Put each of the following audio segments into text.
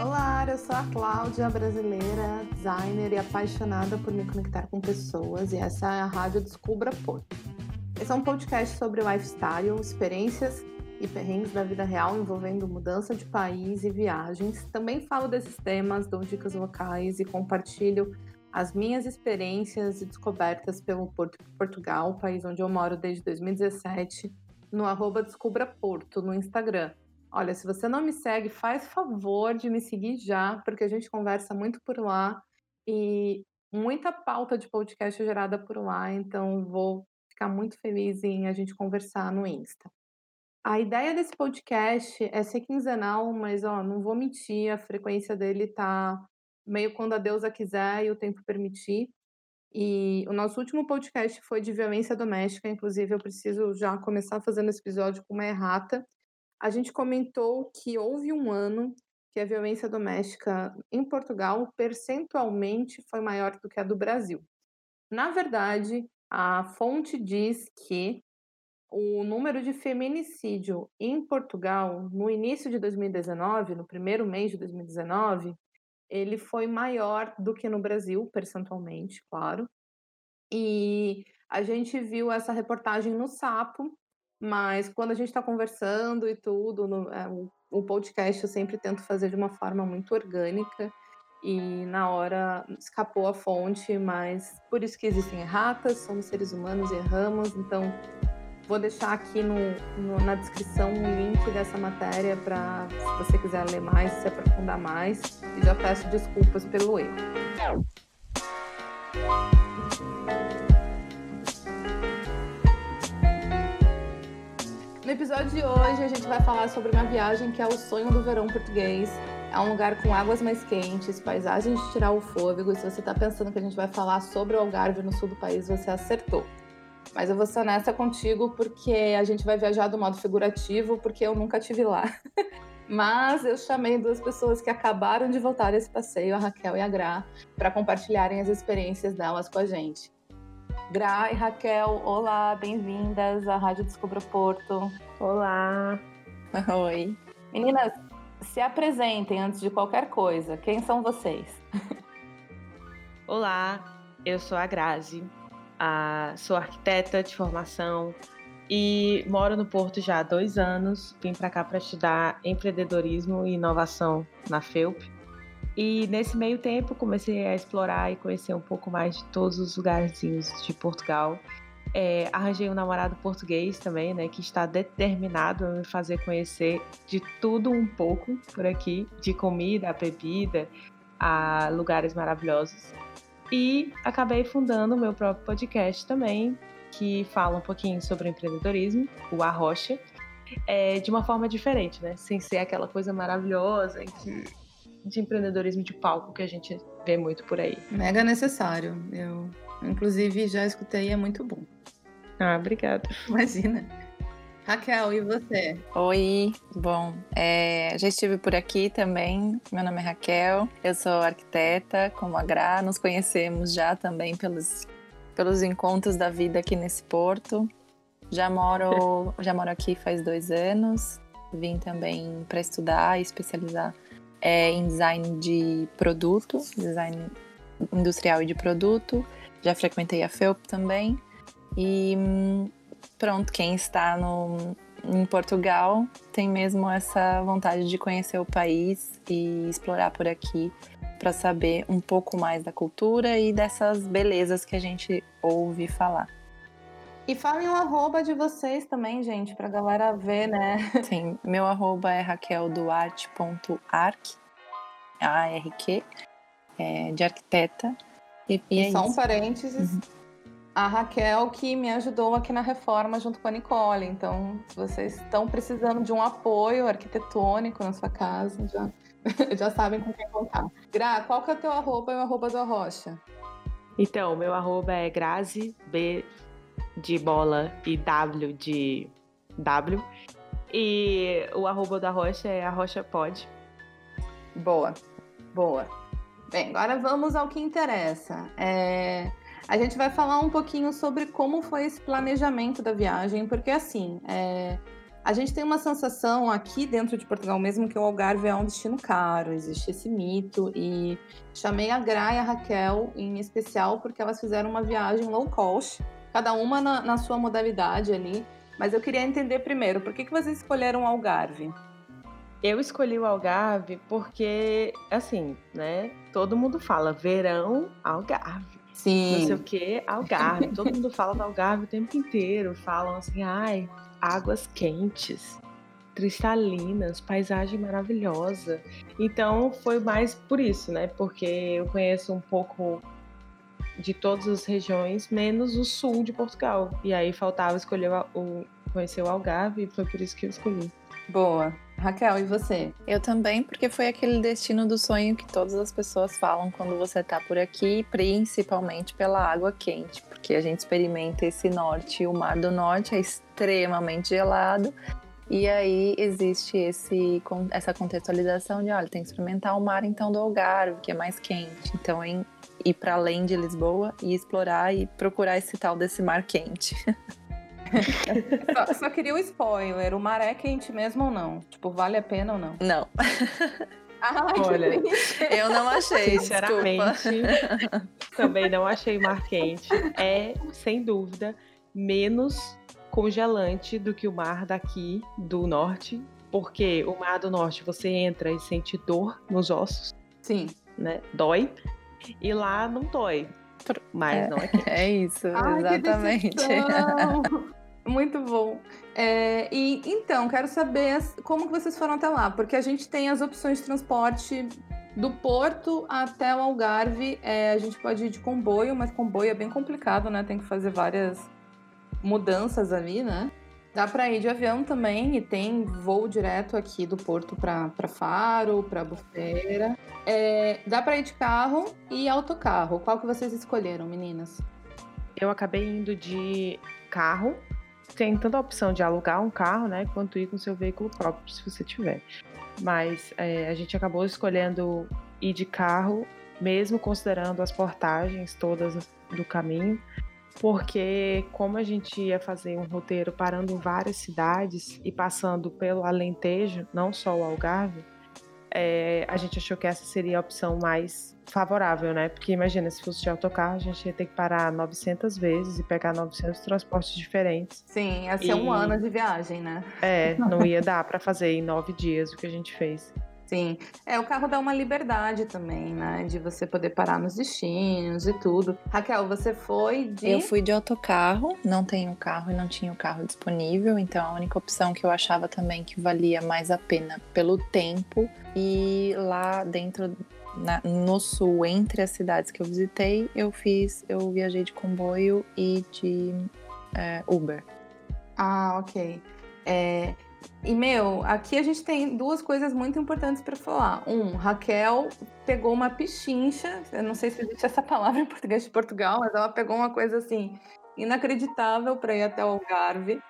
Olá, eu sou a Cláudia, brasileira, designer e apaixonada por me conectar com pessoas, e essa é a Rádio Descubra Porto. Esse é um podcast sobre lifestyle, experiências e perrengues da vida real envolvendo mudança de país e viagens. Também falo desses temas, dou dicas locais e compartilho as minhas experiências e descobertas pelo Porto, Portugal, país onde eu moro desde 2017, no arroba Descubra Porto, no Instagram. Olha, se você não me segue, faz favor de me seguir já, porque a gente conversa muito por lá e muita pauta de podcast é gerada por lá, então vou ficar muito feliz em a gente conversar no Insta. A ideia desse podcast é ser quinzenal, mas ó, não vou mentir, a frequência dele tá meio quando a deusa quiser e o tempo permitir. E o nosso último podcast foi de violência doméstica, inclusive eu preciso já começar fazendo esse episódio com uma errata a gente comentou que houve um ano que a violência doméstica em Portugal percentualmente foi maior do que a do Brasil. Na verdade, a fonte diz que o número de feminicídio em Portugal no início de 2019, no primeiro mês de 2019, ele foi maior do que no Brasil, percentualmente, claro. E a gente viu essa reportagem no Sapo, mas quando a gente está conversando e tudo, no, é, o, podcast eu sempre tento fazer de uma forma muito orgânica e na hora escapou a fonte, mas por isso que existem erratas, somos seres humanos e erramos, então vou deixar aqui no, no, na descrição um link dessa matéria para se você quiser ler mais, se aprofundar mais, e já peço desculpas pelo erro. No episódio de hoje, a gente vai falar sobre uma viagem que é o sonho do verão português. É um lugar com águas mais quentes, paisagens de tirar o fôlego. E se você está pensando que a gente vai falar sobre o Algarve no sul do país, você acertou. Mas eu vou ser honesta contigo porque a gente vai viajar do modo figurativo, porque eu nunca tive lá. Mas eu chamei duas pessoas que acabaram de voltar desse passeio, a Raquel e a Gra, para compartilharem as experiências delas com a gente. Gra e Raquel, olá, bem-vindas à Rádio Descubra Porto. Olá. Oi. Meninas, se apresentem antes de qualquer coisa. Quem são vocês? Olá, eu sou a Grazi, sou arquiteta de formação e moro no Porto já há dois anos. Vim para cá para estudar empreendedorismo e inovação na FEUP. E nesse meio tempo comecei a explorar e conhecer um pouco mais de todos os lugarzinhos de Portugal. É, arranjei um namorado português também, né, que está determinado a me fazer conhecer de tudo um pouco por aqui, de comida, a bebida, a lugares maravilhosos. E acabei fundando o meu próprio podcast também, que fala um pouquinho sobre empreendedorismo, o Arrocha, é, de uma forma diferente, né, sem ser aquela coisa maravilhosa que de empreendedorismo de palco que a gente vê muito por aí. Mega necessário. Eu, inclusive, já escutei e é muito bom. Ah, obrigada. Imagina. Raquel, e você? Oi, bom, é, já estive por aqui também. Meu nome é Raquel, eu sou arquiteta, como a Gra, nos conhecemos já também pelos, pelos encontros da vida aqui nesse porto. Já moro, já moro aqui faz dois anos, vim também para estudar e especializar é, em design de produto, design industrial e de produto. Já frequentei a FEUP também. E pronto, quem está no, em Portugal tem mesmo essa vontade de conhecer o país e explorar por aqui para saber um pouco mais da cultura e dessas belezas que a gente ouve falar. E falem o arroba de vocês também, gente, pra galera ver, né? Sim, meu arroba é raquelduarte.arc, A-R-Q, é, de arquiteta. E, e é só um parênteses, uhum. A Raquel que me ajudou aqui na reforma junto com a Nicole. Então, se vocês estão precisando de um apoio arquitetônico na sua casa, já, já sabem com quem contar. Gra, qual que é o teu arroba e o arroba do Arrocha? Então, meu arroba é Grazi, B de bola e W de W. E o arroba da Rocha é a Rocha Pod. Boa, boa. Bem, agora vamos ao que interessa. É, a gente vai falar um pouquinho sobre como foi esse planejamento da viagem, porque assim, é, a gente tem uma sensação aqui dentro de Portugal mesmo que o Algarve é um destino caro, existe esse mito, e chamei a Gra e a Raquel em especial porque elas fizeram uma viagem low cost, cada uma na, na sua modalidade ali. Mas eu queria entender primeiro, por que, que vocês escolheram o Algarve? Eu escolhi o Algarve porque, assim, né? Todo mundo fala verão, Algarve. Sim. Não sei o que, Algarve. Todo mundo fala do Algarve o tempo inteiro. Falam assim, ai, águas quentes, cristalinas, paisagem maravilhosa. Então foi mais por isso, né? Porque eu conheço um pouco de todas as regiões, menos o sul de Portugal. E aí faltava escolher o, conhecer o Algarve e foi por isso que eu escolhi. Boa. Raquel, e você? Eu também, porque foi aquele destino do sonho que todas as pessoas falam quando você tá por aqui, principalmente pela água quente, porque a gente experimenta esse norte, o Mar do Norte é extremamente gelado, e aí existe esse, essa contextualização de, olha, tem que experimentar o mar então do Algarve, que é mais quente. Então, em, ir para além de Lisboa e explorar e procurar esse tal desse mar quente. só, só, queria o um spoiler. O mar é quente mesmo ou não? Tipo, vale a pena ou não? Não. Ai, Olha, eu não achei, sinceramente. também não achei mar quente. É, sem dúvida, menos congelante do que o mar daqui do norte, porque o mar do norte você entra e sente dor nos ossos. Sim. Né? Dói. E lá não dói. Mas é, não é quente. É isso, Ai, exatamente. Muito bom. É, e então, quero saber como que vocês foram até lá, porque a gente tem as opções de transporte do Porto até o Algarve. É, a gente pode ir de comboio, mas comboio é bem complicado, né? Tem que fazer várias mudanças ali, né? Dá para ir de avião também e tem voo direto aqui do Porto para Faro, para Bufeira. É, dá para ir de carro e autocarro. Qual que vocês escolheram, meninas? Eu acabei indo de carro tem tanta opção de alugar um carro, né, quanto ir com seu veículo próprio, se você tiver. Mas é, a gente acabou escolhendo ir de carro, mesmo considerando as portagens todas do caminho, porque como a gente ia fazer um roteiro parando em várias cidades e passando pelo Alentejo, não só o Algarve, é, a gente achou que essa seria a opção mais favorável, né? Porque imagina, se fosse de autocarro, a gente ia ter que parar 900 vezes e pegar 900 transportes diferentes. Sim, ia ser e... um ano de viagem, né? É, não ia dar para fazer em nove dias o que a gente fez. Sim. É, o carro dá uma liberdade também, né? De você poder parar nos destinos e tudo. Raquel, você foi de. Eu fui de autocarro, não tenho carro e não tinha o carro disponível, então a única opção que eu achava também que valia mais a pena pelo tempo e lá dentro na, no sul, entre as cidades que eu visitei, eu fiz, eu viajei de comboio e de é, Uber. Ah, ok. É, e, meu, aqui a gente tem duas coisas muito importantes para falar. Um, Raquel pegou uma pichincha, eu não sei se existe essa palavra em português de Portugal, mas ela pegou uma coisa assim, inacreditável para ir até o Algarve.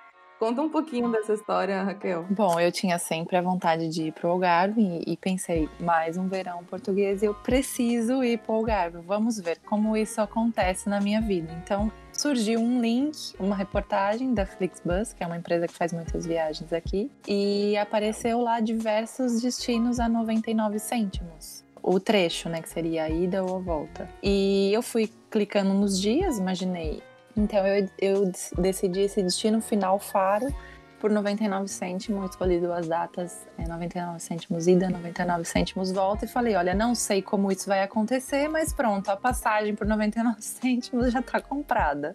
Conta um pouquinho dessa história, Raquel. Bom, eu tinha sempre a vontade de ir para o Algarve e pensei, mais um verão português, eu preciso ir para o Algarve. Vamos ver como isso acontece na minha vida. Então, surgiu um link, uma reportagem da Flixbus, que é uma empresa que faz muitas viagens aqui, e apareceu lá diversos destinos a 99 cêntimos. O trecho, né, que seria a ida ou a volta. E eu fui clicando nos dias, imaginei, então eu, eu decidi esse destino final Faro por 99 cêntimos, escolhi duas datas, é, 99 cêntimos ida, 99 cêntimos volta, e falei, olha, não sei como isso vai acontecer, mas pronto, a passagem por 99 cêntimos já está comprada.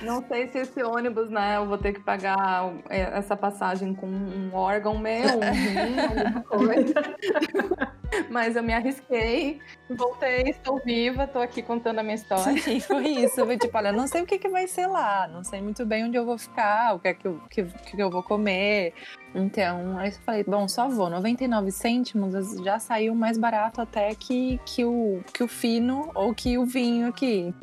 Não sei se esse ônibus, né, eu vou ter que pagar é, essa passagem com um órgão meu, um rim, alguma coisa. Mas eu me arrisquei, voltei, estou viva, estou aqui contando a minha história. Sim, foi isso. Eu tipo, olha, não sei o que, que vai ser lá, não sei muito bem onde eu vou ficar, o que é que eu, que, que eu vou comer. Então, aí eu falei, bom, só vou. 99 cêntimos já saiu mais barato até que, que, o, que o fino ou que o vinho aqui.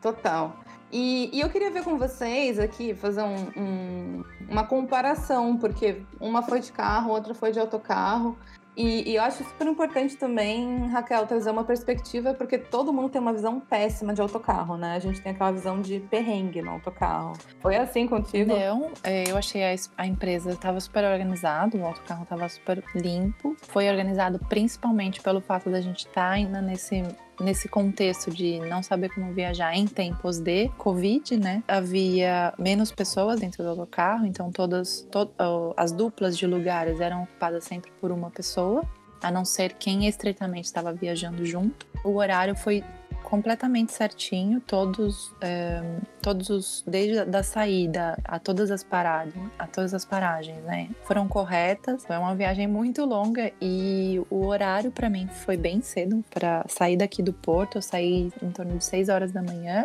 Total. E, e, eu queria ver com vocês aqui, fazer um, um, uma comparação, porque uma foi de carro, outra foi de autocarro. E, e, eu acho super importante também, Raquel, trazer uma perspectiva, porque todo mundo tem uma visão péssima de autocarro, né? A gente tem aquela visão de perrengue no autocarro. Foi assim contigo? Não, é, eu achei a, a empresa estava super organizada, o autocarro estava super limpo. Foi organizado principalmente pelo fato da gente estar tá ainda nesse nesse contexto de não saber como viajar em tempos de Covid, né? Havia menos pessoas dentro do autocarro, então todas to as duplas de lugares eram ocupadas sempre por uma pessoa, a não ser quem estreitamente estava viajando junto. O horário foi completamente certinho, todos, é, todos os desde da saída a todas as paradas, a todas as paragens, né, foram corretas. Foi uma viagem muito longa e o horário para mim foi bem cedo para sair daqui do porto. Eu saí em torno de 6 horas da manhã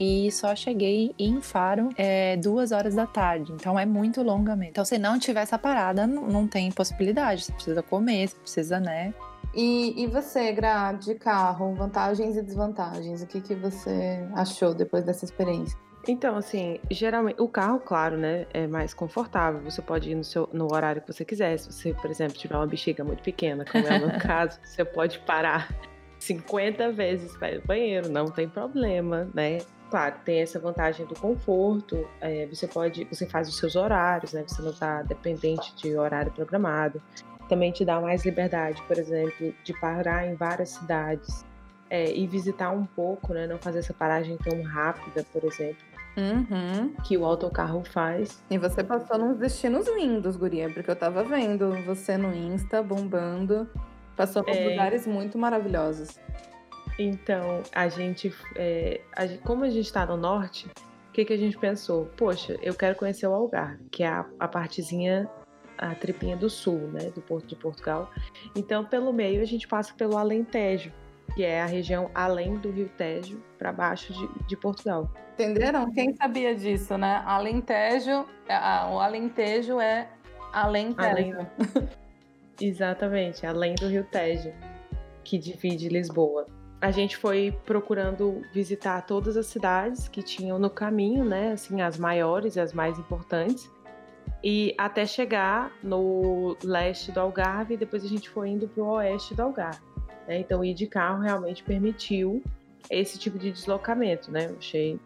e só cheguei em Faro é, duas horas da tarde. Então é muito longa mesmo. Então, se não tiver essa parada, não, não tem possibilidade. Você precisa comer, você precisa, né? E, e você, Gra, de carro, vantagens e desvantagens, o que, que você achou depois dessa experiência? Então, assim, geralmente, o carro, claro, né, é mais confortável. Você pode ir no, seu, no horário que você quiser. Se você, por exemplo, tiver uma bexiga muito pequena, como é o meu caso, você pode parar 50 vezes para ir no banheiro, não tem problema, né? Claro, tem essa vantagem do conforto. É, você pode, você faz os seus horários, né? Você não está dependente de horário programado também te dá mais liberdade, por exemplo, de parar em várias cidades é, e visitar um pouco, né? Não fazer essa paragem tão rápida, por exemplo. Uhum. Que o autocarro faz. E você passou nos destinos lindos, Guria, porque eu tava vendo você no Insta bombando. Passou por é... lugares muito maravilhosos. Então, a gente, é, a como a gente está no norte, o que, que a gente pensou? Poxa, eu quero conhecer o Algarve, que é a, a partezinha a tripinha do sul, né, do Porto de Portugal. Então, pelo meio, a gente passa pelo Alentejo, que é a região além do Rio Tejo, para baixo de, de, Portugal. Entenderam? Quem sabia disso, né? Alentejo, é, o Alentejo é. Além... Exatamente, além do Rio Tejo, que divide Lisboa. A gente foi procurando visitar todas as cidades que tinham no caminho, né? Assim, as maiores e as mais importantes e até chegar no leste do Algarve, e depois a gente foi indo para o oeste do Algarve. Né? Então, ir de carro realmente permitiu esse tipo de deslocamento, né? Eu achei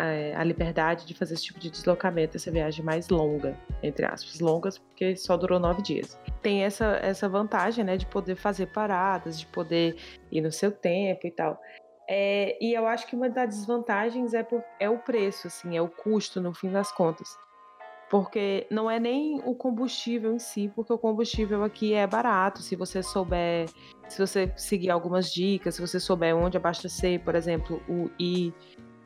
é, a liberdade de fazer esse tipo de deslocamento, essa viagem mais longa, entre aspas, longas, porque só durou nove dias. Tem essa, essa vantagem, né, de poder fazer paradas, de poder ir no seu tempo e tal. É, e eu acho que uma das desvantagens é, por, é o preço, assim, é o custo, no fim das contas porque não é nem o combustível em si, porque o combustível aqui é barato, se você souber, se você seguir algumas dicas, se você souber onde abastecer, por exemplo, o I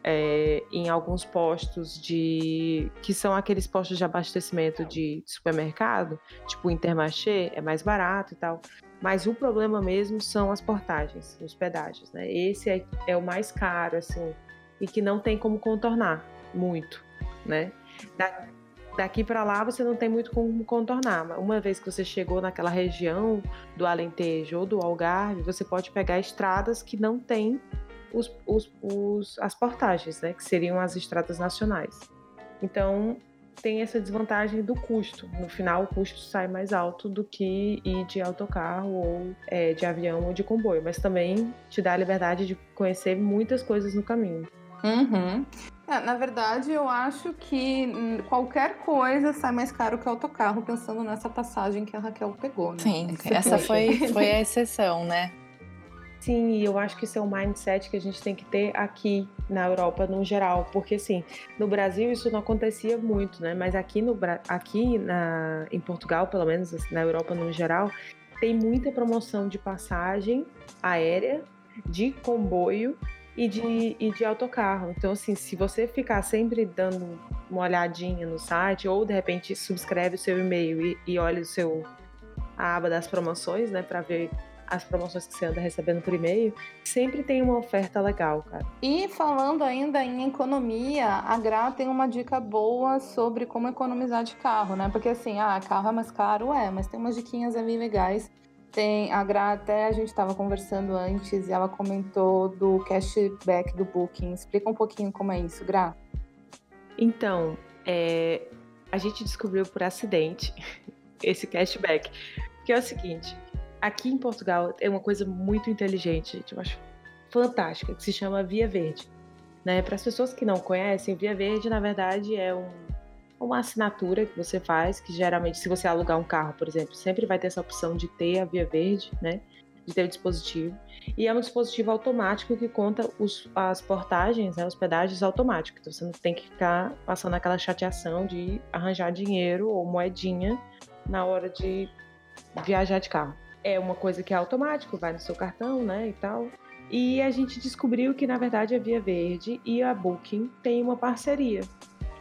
é, em alguns postos de que são aqueles postos de abastecimento de supermercado, tipo o Intermarché, é mais barato e tal. Mas o problema mesmo são as portagens, os pedágios, né? Esse é, é o mais caro, assim, e que não tem como contornar muito, né? Da, daqui para lá você não tem muito como contornar. Uma vez que você chegou naquela região do Alentejo ou do Algarve, você pode pegar estradas que não têm os, os, os, as portagens, né? Que seriam as estradas nacionais. Então tem essa desvantagem do custo. No final, o custo sai mais alto do que ir de autocarro ou é, de avião ou de comboio, mas também te dá a liberdade de conhecer muitas coisas no caminho. Uhum. É, na verdade, eu acho que qualquer coisa sai mais caro que o autocarro, pensando nessa passagem que a Raquel pegou. Né? Sim, essa foi, foi a exceção, né? Sim, e eu acho que isso é um mindset que a gente tem que ter aqui na Europa no geral, porque assim, no Brasil isso não acontecia muito, né? Mas aqui no aqui na em Portugal, pelo menos assim, na Europa no geral, tem muita promoção de passagem aérea, de comboio e de, e de autocarro. Então, assim, se você ficar sempre dando uma olhadinha no site, ou de repente subscreve o seu e-mail e, e olha o seu, a aba das promoções, né, para ver as promoções que você anda recebendo por e-mail, sempre tem uma oferta legal, cara. E falando ainda em economia, a Gra tem uma dica boa sobre como economizar de carro, né? Porque assim, ah, carro é mais caro, é, mas tem umas diquinhas ali legais Tem a Gra, até a gente estava conversando antes e ela comentou do cashback do Booking. Explica um pouquinho como é isso, Gra. Então, é, a gente descobriu por acidente esse cashback. Que é o seguinte: aqui em Portugal é uma coisa muito inteligente, gente, eu acho fantástica, que se chama Via Verde. Né? Para as pessoas que não conhecem, Via Verde, na verdade, é um, uma assinatura que você faz, que geralmente, se você alugar um carro, por exemplo, sempre vai ter essa opção de ter a Via Verde, né? De ter o dispositivo. E é um dispositivo automático que conta os, as portagens, né, hospedagens automáticas. Então você não tem que ficar passando aquela chateação de arranjar dinheiro ou moedinha na hora de viajar de carro. É uma coisa que é automático, vai no seu cartão, né, e tal. E a gente descobriu que, na verdade, a Via Verde e a Booking têm uma parceria.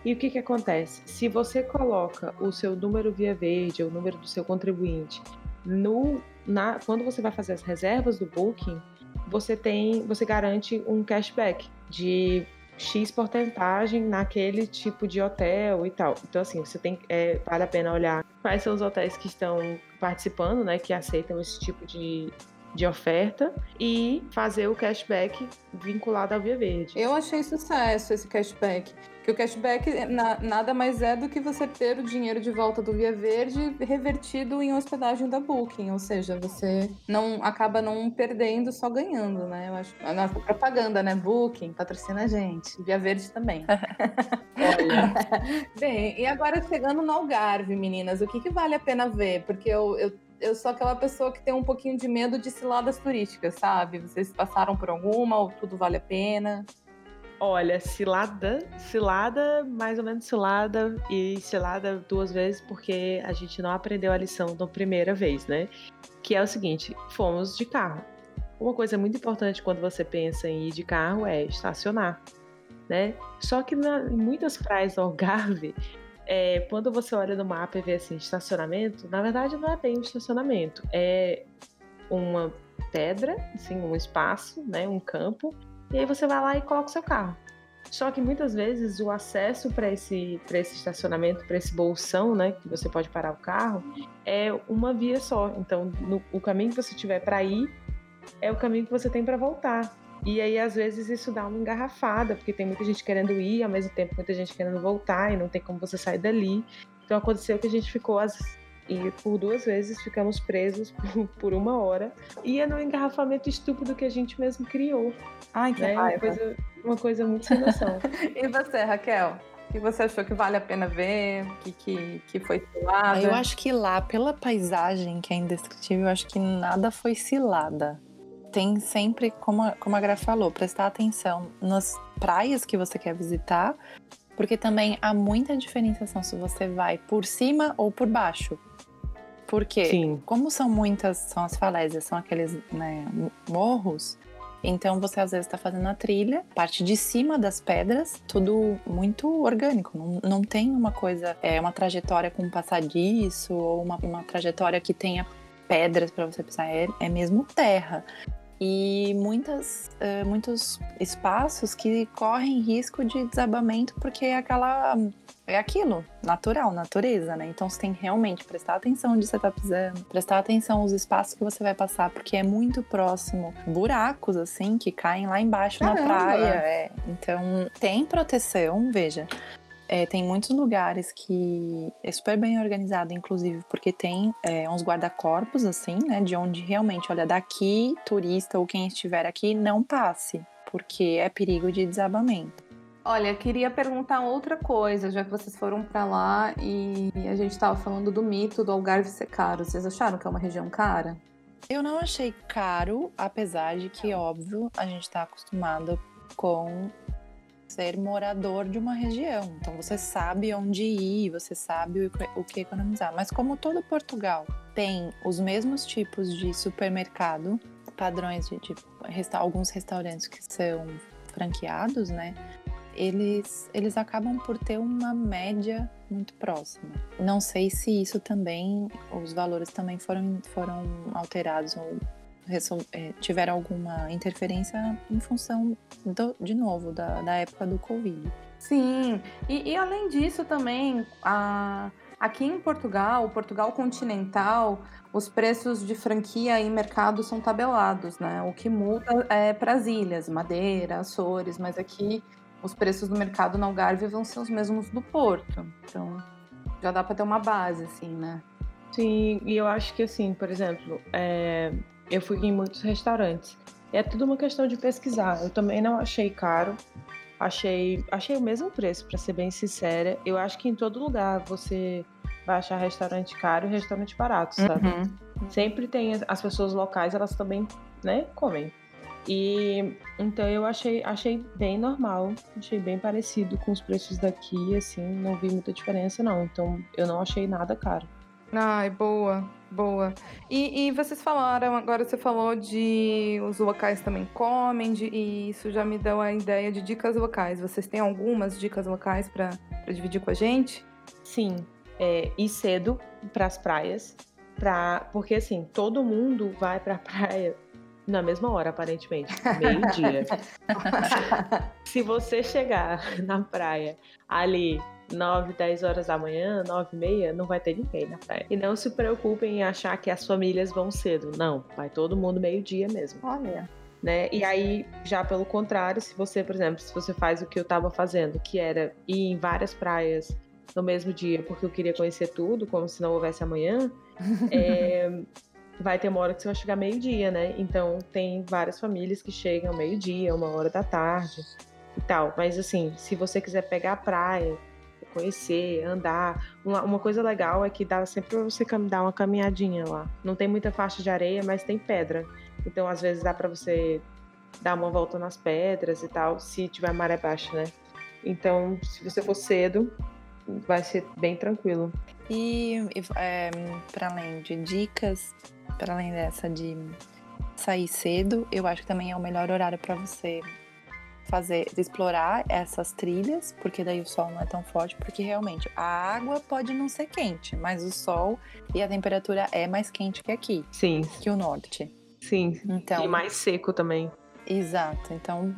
E o que, que acontece? Se você coloca o seu número Via Verde, o número do seu contribuinte, no, na, quando você vai fazer as reservas do Booking, você tem, você garante um cashback de X porcentagem naquele tipo de hotel e tal. Então, assim, você tem, é, vale a pena olhar quais são os hotéis que estão participando, né, que aceitam esse tipo de, de oferta e fazer o cashback vinculado à Via Verde. Eu achei sucesso esse cashback. Que o cashback na, nada mais é do que você ter o dinheiro de volta do Via Verde revertido em hospedagem da Booking, ou seja, você não acaba não perdendo, só ganhando, né? Eu acho na propaganda, né? Booking patrocina a gente, Via Verde também. Bem, e agora chegando no Algarve, meninas, o que, que vale a pena ver? Porque eu, eu eu sou aquela pessoa que tem um pouquinho de medo de ciladas turísticas, sabe? Vocês passaram por alguma ou tudo vale a pena? Olha, cilada, cilada, mais ou menos cilada e cilada duas vezes porque a gente não aprendeu a lição da primeira vez, né? Que é o seguinte, fomos de carro. Uma coisa muito importante quando você pensa em ir de carro é estacionar, né? Só que na, em muitas praias do Algarve, é, quando você olha no mapa e vê assim, estacionamento, na verdade não é bem um estacionamento, é uma pedra, assim, um espaço, né, um campo, e aí você vai lá e coloca o seu carro. Só que muitas vezes o acesso para esse, esse estacionamento, para esse bolsão, né, que você pode parar o carro, é uma via só. Então, no, o caminho que você tiver para ir é o caminho que você tem para voltar. E aí, às vezes, isso dá uma engarrafada, porque tem muita gente querendo ir, ao mesmo tempo, muita gente querendo voltar, e não tem como você sair dali. Então, aconteceu que a gente ficou as, e por duas vezes ficamos presos por, por uma hora. E é no engarrafamento estúpido que a gente mesmo criou. Ai, que né? raiva. Uma coisa, uma coisa muito sem noção. e você, Raquel? O que você achou que vale a pena ver? O que, que, que foi cilada? Eu acho que lá, pela paisagem que é indescritível, eu acho que nada foi cilada. Tem sempre, como a, como a Gra falou, prestar atenção nas praias que você quer visitar, porque também há muita diferenciação se você vai por cima ou por baixo. Porque, Sim. como são muitas, são as falésias, são aqueles né, morros, então você às vezes está fazendo a trilha, parte de cima das pedras, tudo muito orgânico. Não, não tem uma coisa, é uma trajetória com passadiço ou uma, uma trajetória que tenha pedras para você pisar. É, é mesmo terra e muitas, uh, muitos espaços que correm risco de desabamento porque é aquela é aquilo, natural, natureza, né? Então você tem que realmente prestar atenção onde você está pisando, prestar atenção aos espaços que você vai passar, porque é muito próximo buracos assim que caem lá embaixo Caramba. na praia. É. Então tem proteção, veja. É, tem muitos lugares que é super bem organizado, inclusive, porque tem é, uns guarda-corpos, assim, né? De onde realmente, olha, daqui, turista ou quem estiver aqui, não passe, porque é perigo de desabamento. Olha, queria perguntar outra coisa, já que vocês foram para lá e a gente estava falando do mito do Algarve ser caro. Vocês acharam que é uma região cara? Eu não achei caro, apesar de que, óbvio, a gente está acostumado com ser morador de uma região. Então você sabe onde ir, você sabe o que economizar. Mas como todo Portugal tem os mesmos tipos de supermercado, padrões de, de resta alguns restaurantes que são franqueados, né? Eles, eles acabam por ter uma média muito próxima. Não sei se isso também, os valores também foram, foram alterados ou tiveram alguma interferência em função, do, de novo, da, da época do Covid. Sim, e, e além disso também, a, aqui em Portugal, Portugal continental, os preços de franquia em mercado são tabelados, né? O que muda é para as ilhas, Madeira, Açores, mas aqui os preços do mercado no Algarve vão ser os mesmos do Porto. Então, já dá para ter uma base, assim, né? Sim, e eu acho que, assim, por exemplo, é... eu fui em muitos restaurantes. É tudo uma questão de pesquisar. Eu também não achei caro. Achei, achei o mesmo preço, para ser bem sincera. Eu acho que em todo lugar você vai achar restaurante caro e restaurante barato, sabe? Uhum. Sempre tem as pessoas locais, elas também, né, comem. E então eu achei, achei bem normal, achei bem parecido com os preços daqui, assim, não vi muita diferença não. Então eu não achei nada caro. Ai, boa, boa. E, e vocês falaram, agora você falou de os locais também comem, de, e isso já me deu a ideia de dicas locais. Vocês têm algumas dicas locais para dividir com a gente? Sim, é, ir cedo para as praias, pra, porque assim, todo mundo vai para a praia na mesma hora, aparentemente, meio-dia. Se você chegar na praia ali 9, 10 horas da manhã, 9 e meia, não vai ter ninguém na praia. E não se preocupem em achar que as famílias vão cedo. Não, vai todo mundo meio-dia mesmo. Olha. Né? E aí, já pelo contrário, se você, por exemplo, se você faz o que eu estava fazendo, que era ir em várias praias no mesmo dia, porque eu queria conhecer tudo, como se não houvesse amanhã, é, vai ter uma hora que você vai chegar meio-dia, né? Então tem várias famílias que chegam meio-dia, uma hora da tarde e tal. Mas assim, se você quiser pegar a praia, conhecer, andar, uma, uma coisa legal é que dá sempre pra você dar uma caminhadinha lá. Não tem muita faixa de areia, mas tem pedra. Então às vezes dá para você dar uma volta nas pedras e tal, se tiver maré baixa, né? Então, se você for cedo, vai ser bem tranquilo. E, é, para além de dicas, para além dessa de sair cedo, eu acho que também é o melhor horário para você fazer, explorar essas trilhas, porque daí o sol não é tão forte, porque realmente a água pode não ser quente, mas o sol e a temperatura é mais quente que aqui. Sim. Que o norte. Sim. Então, e mais seco também. Exato. Então,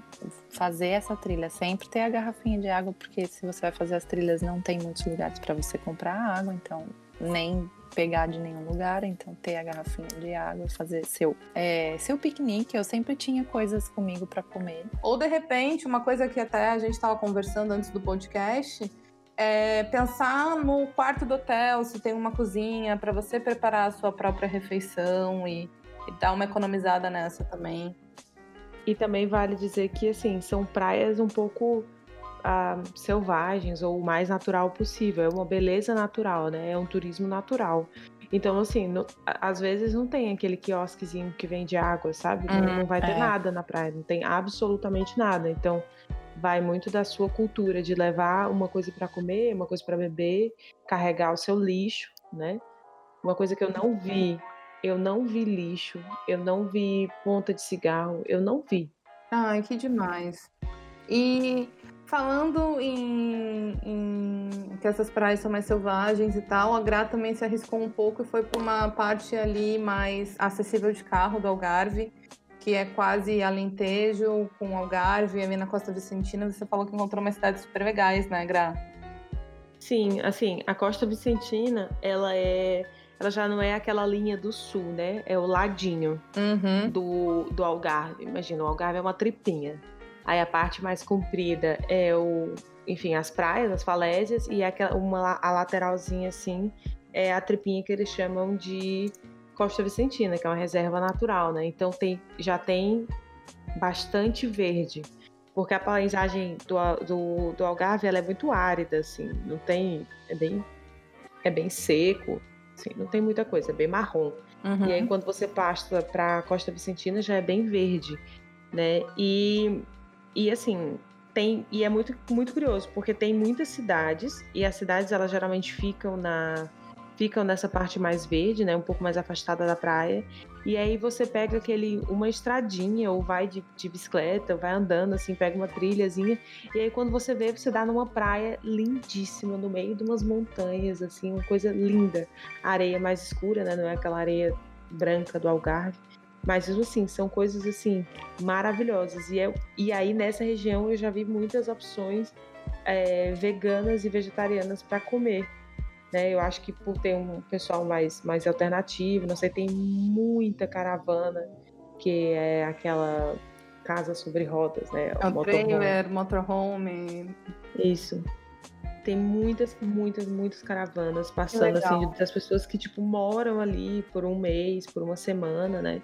fazer essa trilha sempre ter a garrafinha de água, porque se você vai fazer as trilhas, não tem muitos lugares para você comprar água, então nem pegar de nenhum lugar, então ter a garrafinha de água, fazer seu é, seu piquenique. Eu sempre tinha coisas comigo para comer. Ou de repente, uma coisa que até a gente estava conversando antes do podcast, é pensar no quarto do hotel, se tem uma cozinha para você preparar a sua própria refeição e, e dar uma economizada nessa também. E também vale dizer que assim são praias um pouco ah, selvagens ou o mais natural possível. É uma beleza natural, né? É um turismo natural. Então, assim, no, às vezes não tem aquele quiosquezinho que vende água, sabe? Não, não vai ter é. nada na praia, não tem absolutamente nada. Então, vai muito da sua cultura de levar uma coisa para comer, uma coisa para beber, carregar o seu lixo, né? Uma coisa que eu não vi, eu não vi lixo, eu não vi ponta de cigarro, eu não vi. Ai, que demais. E Falando em, em, que essas praias são mais selvagens e tal, a Gra também se arriscou um pouco e foi para uma parte ali mais acessível de carro do Algarve, que é quase Alentejo com Algarve, ali na Costa Vicentina. Você falou que encontrou umas cidades super legais, né, Gra? Sim, assim, a Costa Vicentina, ela é ela já não é aquela linha do sul, né? É o ladinho uhum. do, do Algarve. Imagina, o Algarve é uma tripinha. Aí a parte mais comprida é o, enfim, as praias, as falésias, e aquela, uma, a lateralzinha assim é a tripinha que eles chamam de Costa Vicentina, que é uma reserva natural, né? Então tem, já tem bastante verde, porque a paisagem do, do, do Algarve ela é muito árida, assim, não tem, é bem, é bem seco, assim, não tem muita coisa, é bem marrom. Uhum. E aí quando você passa para a Costa Vicentina já é bem verde, né? E e assim, tem e é muito muito curioso, porque tem muitas cidades e as cidades elas geralmente ficam na ficam nessa parte mais verde, né, um pouco mais afastada da praia. E aí você pega aquele uma estradinha ou vai de, de bicicleta, ou vai andando assim, pega uma trilhazinha, e aí quando você vê, você dá numa praia lindíssima no meio de umas montanhas assim, uma coisa linda. Areia mais escura, né, não é aquela areia branca do Algarve. Mas assim, são coisas assim maravilhosas. E, eu, e aí nessa região eu já vi muitas opções é, veganas e vegetarianas para comer. né? Eu acho que por ter um pessoal mais, mais alternativo, não sei, tem muita caravana, que é aquela casa sobre rodas, né? É o trailer, motorhome. Isso. Tem muitas, muitas, muitas caravanas passando, assim, das pessoas que, tipo, moram ali por um mês, por uma semana, né?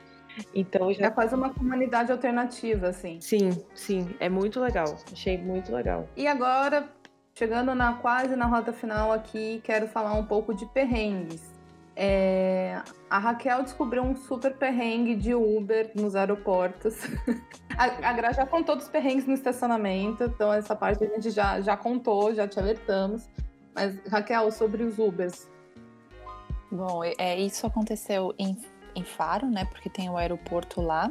Então já... É quase uma comunidade alternativa, assim. Sim, sim, é muito legal. Achei muito legal. E agora, chegando na quase na rota final aqui, quero falar um pouco de perrengues. É... A Raquel descobriu um super perrengue de Uber nos aeroportos. a, a Gra já contou dos perrengues no estacionamento, então essa parte a gente já, já contou, já te alertamos. Mas, Raquel, sobre os Ubers. Bom, é, isso aconteceu em em Faro, né? Porque tem o aeroporto lá.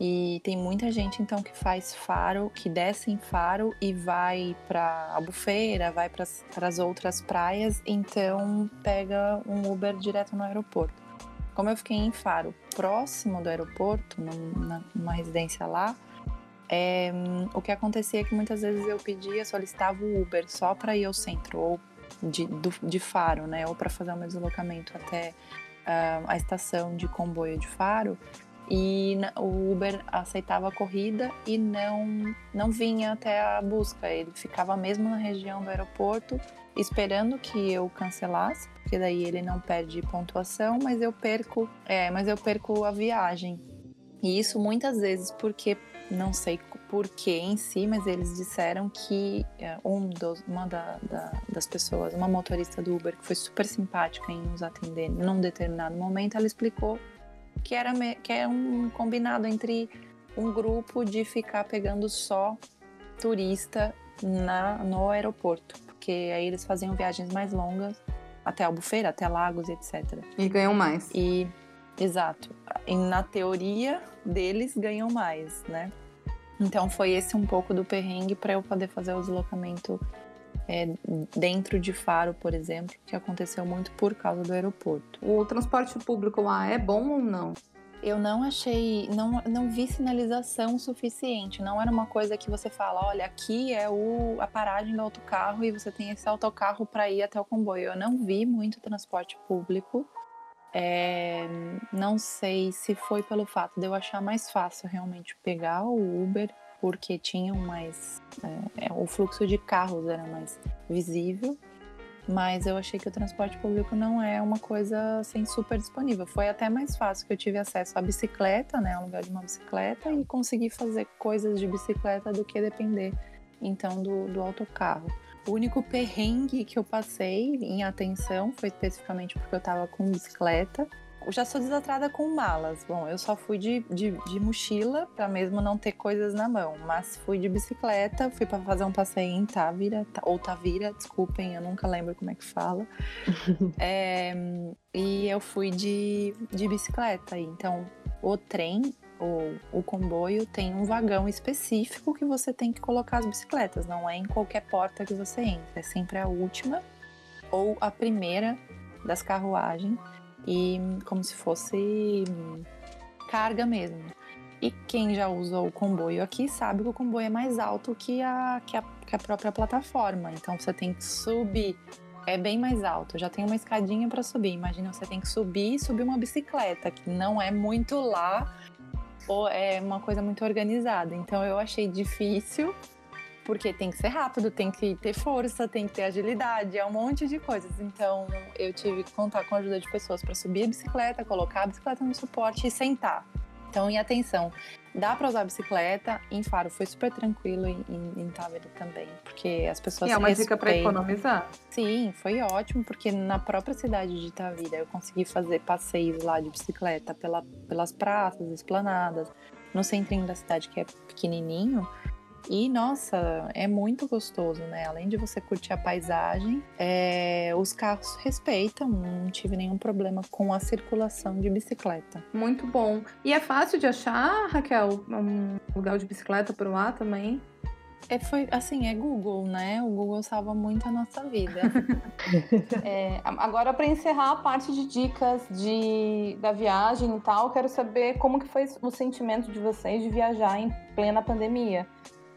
E tem muita gente então que faz Faro, que desce em Faro e vai para Albufeira, vai para as outras praias, então pega um Uber direto no aeroporto. Como eu fiquei em Faro, próximo do aeroporto, numa, numa residência lá, é, o que acontecia é que muitas vezes eu pedia, solicitava o Uber só para ir ao centro, ou de, do, de Faro, né? Ou para fazer o meu deslocamento até uh, a estação de comboio de Faro e o Uber aceitava a corrida e não não vinha até a busca. Ele ficava mesmo na região do aeroporto esperando que eu cancelasse, porque daí ele não perde pontuação, mas eu perco, é, mas eu perco a viagem. E isso muitas vezes porque não sei porquê em si, mas eles disseram que é, um dos, uma da, da, das pessoas, uma motorista do Uber que foi super simpática em nos atender num determinado momento, ela explicou que era que é um combinado entre um grupo de ficar pegando só turista na, no aeroporto, porque aí eles faziam viagens mais longas até Albufeira, até Lagos, etc. E ganham mais. E exato. E na teoria deles ganham mais, né? Então foi esse um pouco do perrengue para eu poder fazer o deslocamento é, dentro de Faro, por exemplo, que aconteceu muito por causa do aeroporto. O transporte público lá é bom ou não? Eu não achei, não, não vi sinalização suficiente. Não era uma coisa que você fala, olha, aqui é o, a paragem do autocarro e você tem esse autocarro para ir até o comboio. Eu não vi muito transporte público. É, não sei se foi pelo fato de eu achar mais fácil realmente pegar o Uber, porque tinham mais. É, o fluxo de carros era mais visível, mas eu achei que o transporte público não é uma coisa assim super disponível. Foi até mais fácil que eu tive acesso à bicicleta, né, ao lugar de uma bicicleta, e consegui fazer coisas de bicicleta do que depender então do, do autocarro. O único perrengue que eu passei em atenção foi especificamente porque eu tava com bicicleta. Eu já sou desatrada com malas. Bom, eu só fui de, de, de mochila para mesmo não ter coisas na mão. Mas fui de bicicleta, fui para fazer um passeio em Távira, ou Tavira, desculpem, eu nunca lembro como é que fala. é, e eu fui de, de bicicleta. Então, o trem o, o comboio tem um vagão específico que você tem que colocar as bicicletas, não é em qualquer porta que você entra, é sempre a última ou a primeira das carruagens e como se fosse carga mesmo. E quem já usou o comboio aqui sabe que o comboio é mais alto que a, que a, que a própria plataforma, então você tem que subir é bem mais alto, já tem uma escadinha para subir. Imagina você tem que subir e subir uma bicicleta, que não é muito lá é uma coisa muito organizada. Então eu achei difícil, porque tem que ser rápido, tem que ter força, tem que ter agilidade, é um monte de coisas. Então eu tive que contar com a ajuda de pessoas para subir a bicicleta, colocar a bicicleta no suporte e sentar. Então, e atenção, dá para usar a bicicleta em Faro, foi super tranquilo em, em, também, porque as pessoas E é uma respeitam. dica para economizar. Sim, foi ótimo, porque na própria cidade de Tavira eu consegui fazer passeios lá de bicicleta pela, pelas praças, esplanadas, no centrinho da cidade que é pequenininho, e nossa, é muito gostoso, né? Além de você curtir a paisagem, é... os carros respeitam, não tive nenhum problema com a circulação de bicicleta. Muito bom. E é fácil de achar, Raquel, um lugar de bicicleta por lá também? É, foi assim, é Google, né? O Google salva muito a nossa vida. é, agora, para encerrar a parte de dicas de, da viagem e tal, quero saber como que foi o sentimento de vocês de viajar em plena pandemia.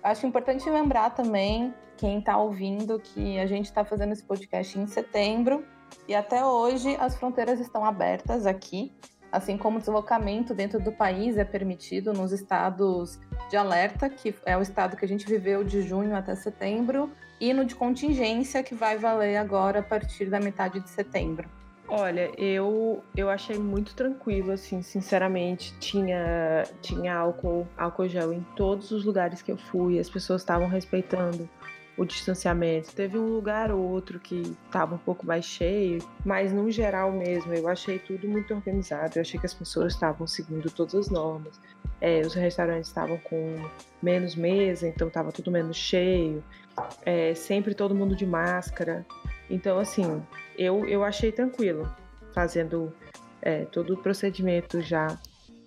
Acho importante lembrar também, quem está ouvindo, que a gente está fazendo esse podcast em setembro. E até hoje as fronteiras estão abertas aqui, assim como o deslocamento dentro do país é permitido nos estados de alerta, que é o estado que a gente viveu de junho até setembro, e no de contingência, que vai valer agora a partir da metade de setembro. Olha, eu, eu achei muito tranquilo, assim, sinceramente. Tinha, tinha álcool, álcool gel em todos os lugares que eu fui, as pessoas estavam respeitando o distanciamento. Teve um lugar ou outro que estava um pouco mais cheio, mas no geral mesmo, eu achei tudo muito organizado. Eu achei que as pessoas estavam seguindo todas as normas. É, os restaurantes estavam com menos mesa, então estava tudo menos cheio. É, sempre todo mundo de máscara. Então, assim, eu, eu achei tranquilo fazendo é, todo o procedimento já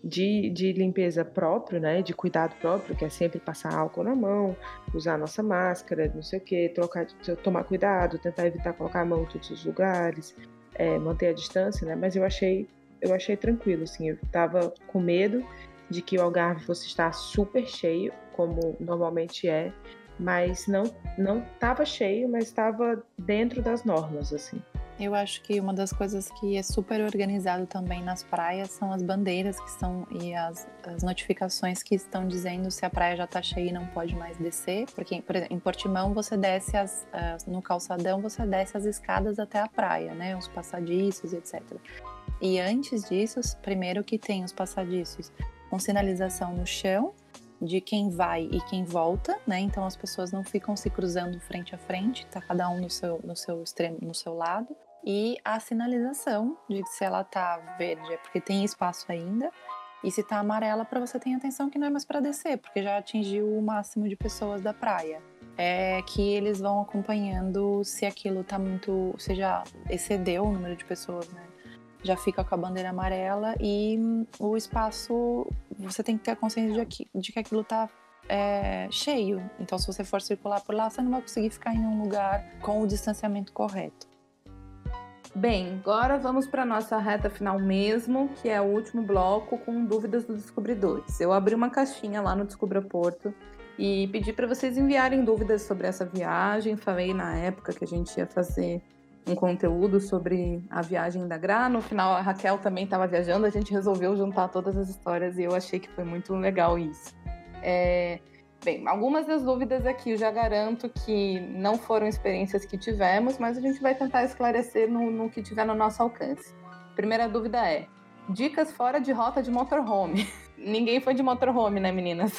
de, de limpeza próprio, né, de cuidado próprio, que é sempre passar álcool na mão, usar a nossa máscara, não sei o que, trocar, tomar cuidado, tentar evitar colocar a mão em todos os lugares, é, manter a distância, né, mas eu achei, eu achei tranquilo, assim, eu tava com medo de que o Algarve fosse estar super cheio, como normalmente é, mas não não estava cheio, mas estava dentro das normas, assim. Eu acho que uma das coisas que é super organizado também nas praias são as bandeiras que estão e as, as notificações que estão dizendo se a praia já está cheia e não pode mais descer. Porque, por exemplo, em Portimão você desce as, as, no calçadão, você desce as escadas até a praia, né? Os passadiços, etc. E antes disso, primeiro que tem os passadiços com sinalização no chão de quem vai e quem volta, né? Então as pessoas não ficam se cruzando frente a frente, tá cada um no seu, no seu extremo, no seu lado. E a sinalização de se ela tá verde é porque tem espaço ainda, e se tá amarela para você ter atenção que não é mais para descer, porque já atingiu o máximo de pessoas da praia. É que eles vão acompanhando se aquilo tá muito, se já excedeu o número de pessoas, né? já fica com a bandeira amarela e o espaço, você tem que ter consciência de que, de que aquilo está é, cheio. Então, se você for circular por lá, você não vai conseguir ficar em um lugar com o distanciamento correto. Bem, agora vamos para nossa reta final mesmo, que é o último bloco com dúvidas dos descobridores. Eu abri uma caixinha lá no Descubra Porto e pedi para vocês enviarem dúvidas sobre essa viagem. Falei na época que a gente ia fazer um conteúdo sobre a viagem da Gra. No final, a Raquel também estava viajando, a gente resolveu juntar todas as histórias e eu achei que foi muito legal isso. É... Bem, algumas das dúvidas aqui eu já garanto que não foram experiências que tivemos, mas a gente vai tentar esclarecer no, no que tiver no nosso alcance. Primeira dúvida é: dicas fora de rota de motorhome. Ninguém foi de motorhome, né, meninas?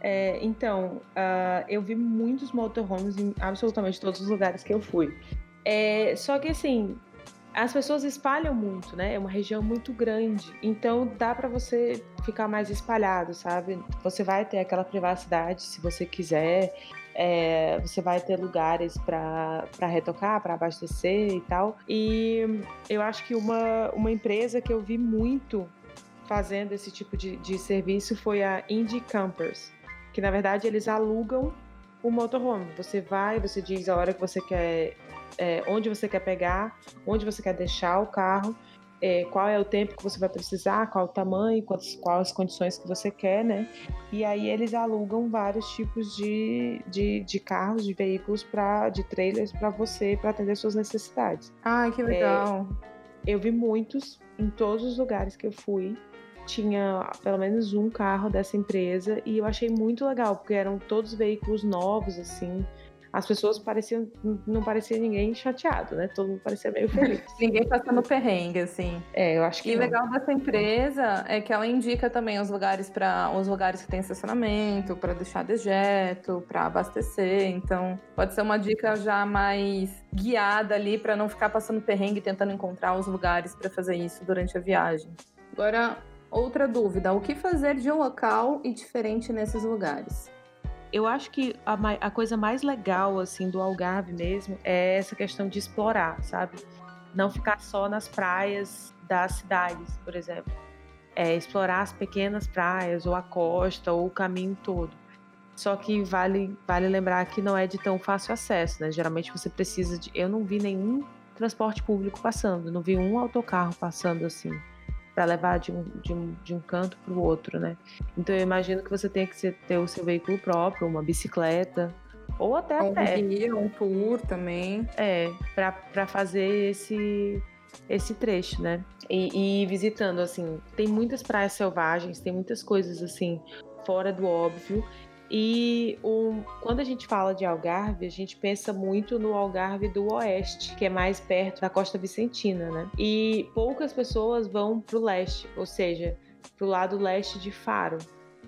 É, então, uh, eu vi muitos motorhomes em absolutamente todos os lugares que eu fui. É, só que assim, as pessoas espalham muito, né? É uma região muito grande, então dá para você ficar mais espalhado, sabe? Você vai ter aquela privacidade se você quiser, é, você vai ter lugares para retocar, para abastecer e tal. E eu acho que uma, uma empresa que eu vi muito fazendo esse tipo de, de serviço foi a Indie Campers, que na verdade eles alugam o motorhome. Você vai, você diz a hora que você quer é, onde você quer pegar, onde você quer deixar o carro, é, qual é o tempo que você vai precisar, qual o tamanho, quais, quais as condições que você quer, né? E aí eles alugam vários tipos de, de, de carros, de veículos, pra, de trailers para você, para atender suas necessidades. Ai, que legal! É, eu vi muitos em todos os lugares que eu fui. Tinha pelo menos um carro dessa empresa e eu achei muito legal, porque eram todos veículos novos, assim, as pessoas pareciam, não parecia ninguém chateado, né? Todo mundo parecia meio feliz. ninguém passando perrengue, assim. É, eu acho que. E o legal dessa empresa é que ela indica também os lugares para os lugares que tem estacionamento, para deixar dejeto, para abastecer. Então, pode ser uma dica já mais guiada ali para não ficar passando perrengue tentando encontrar os lugares para fazer isso durante a viagem. Agora, outra dúvida: o que fazer de um local e diferente nesses lugares? Eu acho que a, a, coisa mais legal, assim, do Algarve mesmo é essa questão de explorar, sabe? Não ficar só nas praias das cidades, por exemplo. É explorar as pequenas praias, ou a costa, ou o caminho todo. Só que vale, vale lembrar que não é de tão fácil acesso, né? Geralmente você precisa de. Eu não vi nenhum transporte público passando, não vi um autocarro passando assim para levar de um, de um, de um canto para o outro, né? Então eu imagino que você tem que ter o seu veículo próprio, uma bicicleta Ou até a um pé. guia, um tour também. É, para fazer esse, esse trecho, né? E, e visitando, assim, tem muitas praias selvagens, tem muitas coisas, assim, fora do óbvio. E o, quando a gente fala de Algarve, a gente pensa muito no Algarve do Oeste, que é mais perto da costa vicentina, né? E poucas pessoas vão para o leste, ou seja, para o lado leste de Faro.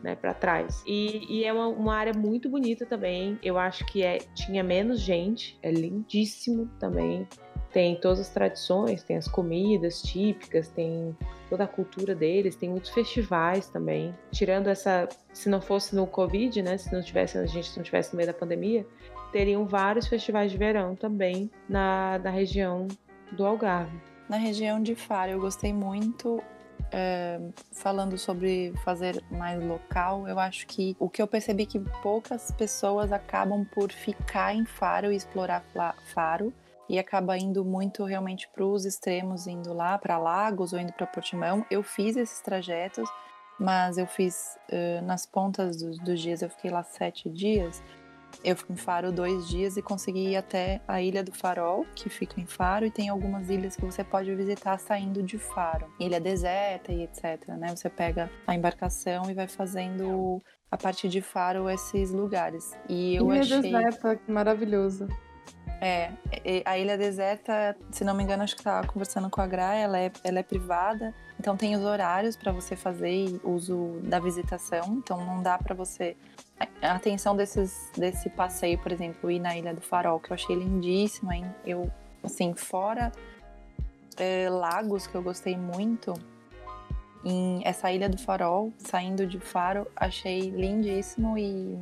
Né, para trás. E, e é uma, uma, área muito bonita também. Eu acho que é, tinha menos gente, é lindíssimo também tem todas as tradições, tem as comidas típicas, tem toda a cultura deles, tem muitos festivais também. Tirando essa, se não fosse no Covid, né, se não tivesse a gente não tivesse no meio da pandemia, teriam vários festivais de verão também na, na região do Algarve. Na região de Faro, eu gostei muito é, falando sobre fazer mais local, eu acho que o que eu percebi que poucas pessoas acabam por ficar em Faro e explorar Faro e acaba indo muito realmente para os extremos, indo lá para Lagos ou indo para Portimão. Eu fiz esses trajetos, mas eu fiz uh, nas pontas dos, dos, dias, eu fiquei lá sete dias. Eu fico em Faro dois dias e consegui ir até a Ilha do Farol, que fica em Faro, e tem algumas ilhas que você pode visitar saindo de Faro. Ilha deserta e etc, né? Você pega a embarcação e vai fazendo a partir de Faro esses lugares. E eu Ilha achei... deserta, maravilhoso. É, a Ilha Deserta, se não me engano, acho que estava conversando com a Gra, ela é, ela é privada, então tem os horários para você fazer uso da visitação, então não dá para você. A atenção desses, desse passeio, por exemplo, ir na Ilha do Farol, que eu achei lindíssima, hein? Eu, assim, fora é, lagos que eu gostei muito, em essa Ilha do Farol, saindo de Faro, achei lindíssimo e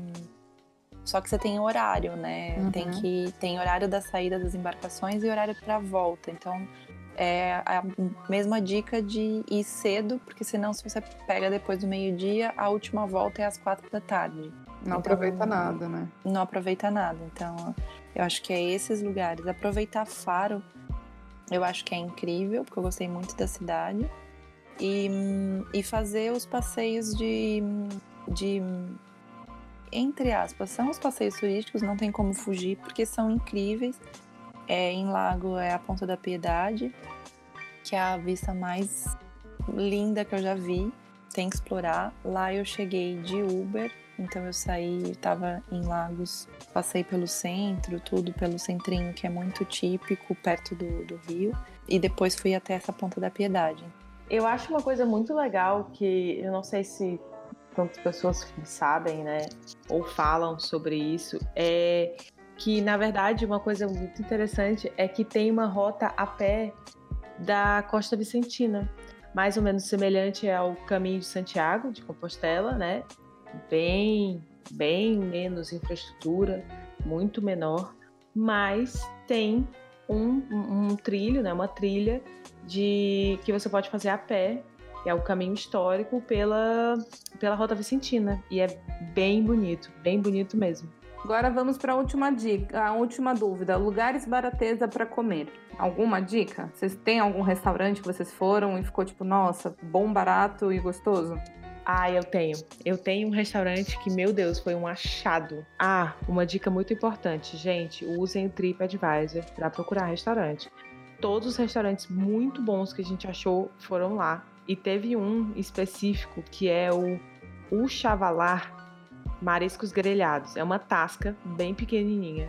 só que você tem horário, né? Uhum. Tem que tem horário da saída das embarcações e horário para volta. Então é a mesma dica de ir cedo, porque senão se você pega depois do meio-dia, a última volta é às quatro da tarde. Não então, aproveita nada, né? Não aproveita nada. Então, eu acho que é esses lugares. Aproveitar Faro, eu acho que é incrível, porque eu gostei muito da cidade. E, e fazer os passeios de, de entre aspas, são os passeios turísticos, não tem como fugir, porque são incríveis. É, em Lago é a Ponta da Piedade, que é a vista mais linda que eu já vi. Tem que explorar. Lá eu cheguei de Uber, então eu saí, estava em Lagos, passei pelo centro, tudo pelo centrinho, que é muito típico, perto do, do rio. E depois fui até essa Ponta da Piedade. Eu acho uma coisa muito legal que eu não sei se tantas pessoas sabem, né, ou falam sobre isso, é que na verdade uma coisa muito interessante é que tem uma rota a pé da Costa Vicentina, mais ou menos semelhante ao Caminho de Santiago de Compostela, né? Bem, bem menos infraestrutura, muito menor, mas tem um, um trilho, né? Uma trilha de que você pode fazer a pé é o caminho histórico pela, pela Rota Vicentina. E é bem bonito, bem bonito mesmo. Agora vamos para a última dica, a última dúvida. Lugares barateza para comer. Alguma dica? Vocês têm algum restaurante que vocês foram e ficou tipo, nossa, bom, barato e gostoso? Ah, eu tenho. Eu tenho um restaurante que, meu Deus, foi um achado. Ah, uma dica muito importante, gente: usem o TripAdvisor para procurar restaurante. Todos os restaurantes muito bons que a gente achou foram lá. E teve um específico que é o, o chavalar mariscos grelhados. É uma tasca bem pequenininha.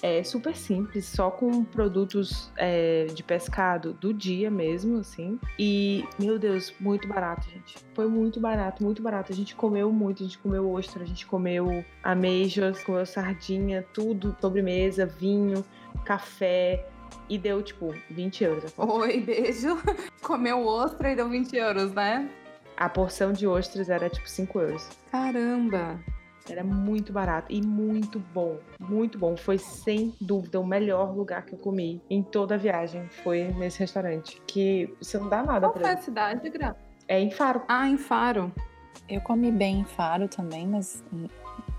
É super simples, só com produtos é, de pescado do dia mesmo, assim. E, meu Deus, muito barato, gente. Foi muito barato, muito barato. A gente comeu muito, a gente comeu ostra, a gente comeu ameijas, comeu sardinha, tudo, sobremesa, vinho, café, e deu, tipo, 20 euros. Oi, beijo. Comeu ostra e deu 20 euros, né? A porção de ostras era, tipo, 5 euros. Caramba! Era muito barato e muito bom. Muito bom. Foi, sem dúvida, o melhor lugar que eu comi em toda a viagem. Foi nesse restaurante. Que você não dá nada Qual pra foi a cidade, Gra? É em Faro. Ah, em Faro. Eu comi bem em Faro também, mas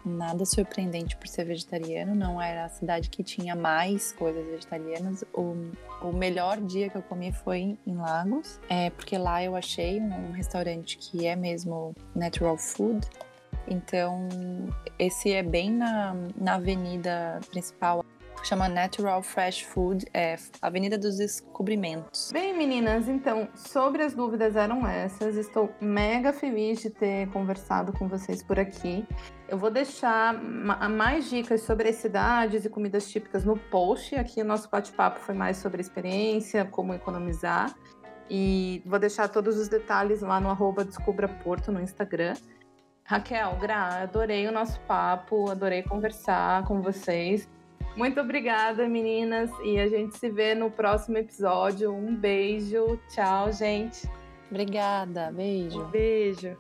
nada surpreendente por ser vegetariano, não era a cidade que tinha mais coisas vegetarianas. O, o melhor dia que eu comi foi em Lagos, é, porque lá eu achei um, um restaurante que é mesmo natural food. Então, esse é bem na, na avenida principal chama Natural Fresh Food, é Avenida dos Descobrimentos. Bem, meninas, então, sobre as dúvidas eram essas. Estou mega feliz de ter conversado com vocês por aqui. Eu vou deixar mais dicas sobre as cidades e comidas típicas no post. Aqui o nosso bate-papo foi mais sobre experiência, como economizar. E vou deixar todos os detalhes lá no arroba Descubra Porto no Instagram. Raquel, Gra, adorei o nosso papo, adorei conversar com vocês. Muito obrigada, meninas, e a gente se vê no próximo episódio. Um beijo, tchau, gente. Obrigada, beijo. Um beijo.